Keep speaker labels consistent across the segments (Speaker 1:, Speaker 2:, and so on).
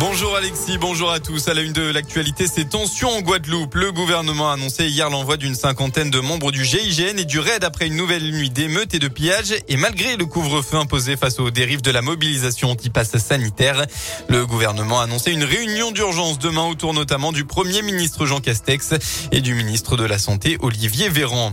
Speaker 1: Bonjour Alexis, bonjour à tous. À la une de l'actualité, ces tensions en Guadeloupe. Le gouvernement a annoncé hier l'envoi d'une cinquantaine de membres du GIGN et du RAID après une nouvelle nuit d'émeutes et de pillages. Et malgré le couvre-feu imposé face aux dérives de la mobilisation anti-pass sanitaire, le gouvernement a annoncé une réunion d'urgence demain autour notamment du Premier ministre Jean Castex et du ministre de la Santé Olivier Véran.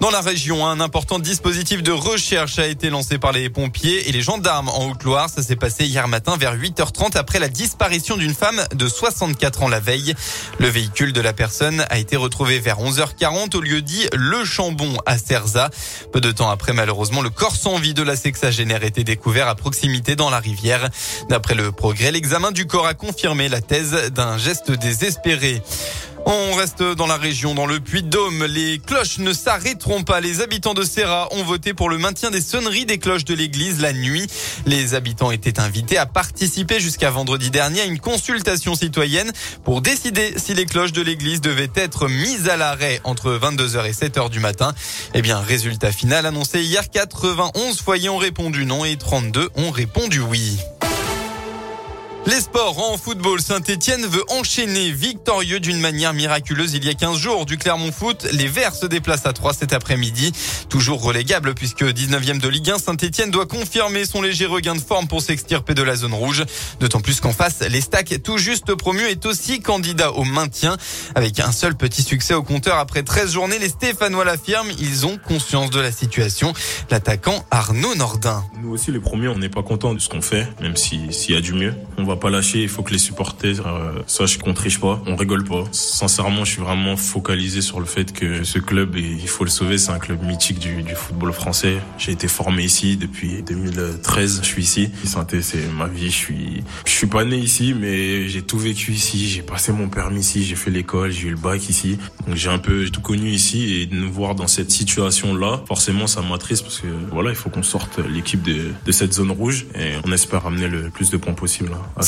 Speaker 1: Dans la région, un important dispositif de recherche a été lancé par les pompiers et les gendarmes en Haute-Loire. Ça s'est passé hier matin vers 8h30 après la disparition d'une femme de 64 ans la veille. Le véhicule de la personne a été retrouvé vers 11h40 au lieu dit Le Chambon à Cerza. Peu de temps après, malheureusement, le corps sans vie de la sexagénaire était découvert à proximité dans la rivière. D'après le progrès, l'examen du corps a confirmé la thèse d'un geste désespéré. On reste dans la région, dans le Puy-de-Dôme. Les cloches ne s'arrêteront pas. Les habitants de Serra ont voté pour le maintien des sonneries des cloches de l'église la nuit. Les habitants étaient invités à participer jusqu'à vendredi dernier à une consultation citoyenne pour décider si les cloches de l'église devaient être mises à l'arrêt entre 22h et 7h du matin. Eh bien, résultat final annoncé hier, 91 foyers ont répondu non et 32 ont répondu oui. Les sports en football, Saint-Etienne veut enchaîner victorieux d'une manière miraculeuse il y a 15 jours du Clermont Foot. Les Verts se déplacent à 3 cet après-midi. Toujours relégable puisque 19e de Ligue 1, Saint-Etienne doit confirmer son léger regain de forme pour s'extirper de la zone rouge. D'autant plus qu'en face, les Stacks, tout juste promus, est aussi candidat au maintien. Avec un seul petit succès au compteur après 13 journées, les Stéphanois l'affirment, ils ont conscience de la situation. L'attaquant Arnaud Nordin.
Speaker 2: Nous aussi les premiers, on n'est pas content de ce qu'on fait, même s'il y a du mieux. Pas lâcher. Il faut que les supporters euh, sachent qu'on triche pas, on rigole pas. Sincèrement, je suis vraiment focalisé sur le fait que ce club, il faut le sauver. C'est un club mythique du, football français. J'ai été formé ici depuis 2013. Je suis ici. Santé, c'est ma vie. Je suis, je suis pas né ici, mais j'ai tout vécu ici. J'ai passé mon permis ici. J'ai fait l'école. J'ai eu le bac ici. Donc j'ai un peu tout connu ici et de nous voir dans cette situation-là, forcément, ça m'attriste parce que voilà, il faut qu'on sorte l'équipe de, de cette zone rouge et on espère amener le plus de points possible. À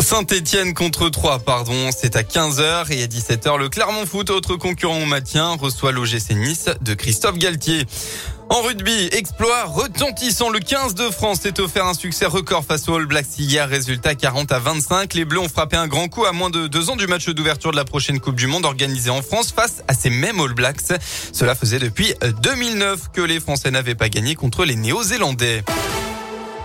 Speaker 1: Saint-Etienne contre 3, pardon. C'est à 15h et à 17h, le Clermont Foot, autre concurrent au maintien, reçoit l'OGC Nice de Christophe Galtier. En rugby, exploit retentissant. Le 15 de France s'est offert un succès record face aux All Blacks hier. Résultat 40 à 25. Les Bleus ont frappé un grand coup à moins de deux ans du match d'ouverture de la prochaine Coupe du Monde organisée en France face à ces mêmes All Blacks. Cela faisait depuis 2009 que les Français n'avaient pas gagné contre les Néo-Zélandais.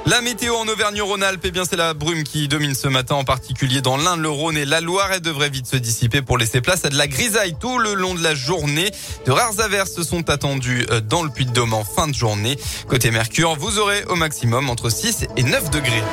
Speaker 1: La météo en Auvergne-Rhône-Alpes, eh bien c'est la brume qui domine ce matin, en particulier dans l'Inde, le Rhône et la Loire. Elle devrait vite se dissiper pour laisser place à de la grisaille tout le long de la journée. De rares averses sont attendues euh, dans le Puy-de-Dôme en fin de journée. Côté Mercure, vous aurez au maximum entre 6 et 9 degrés.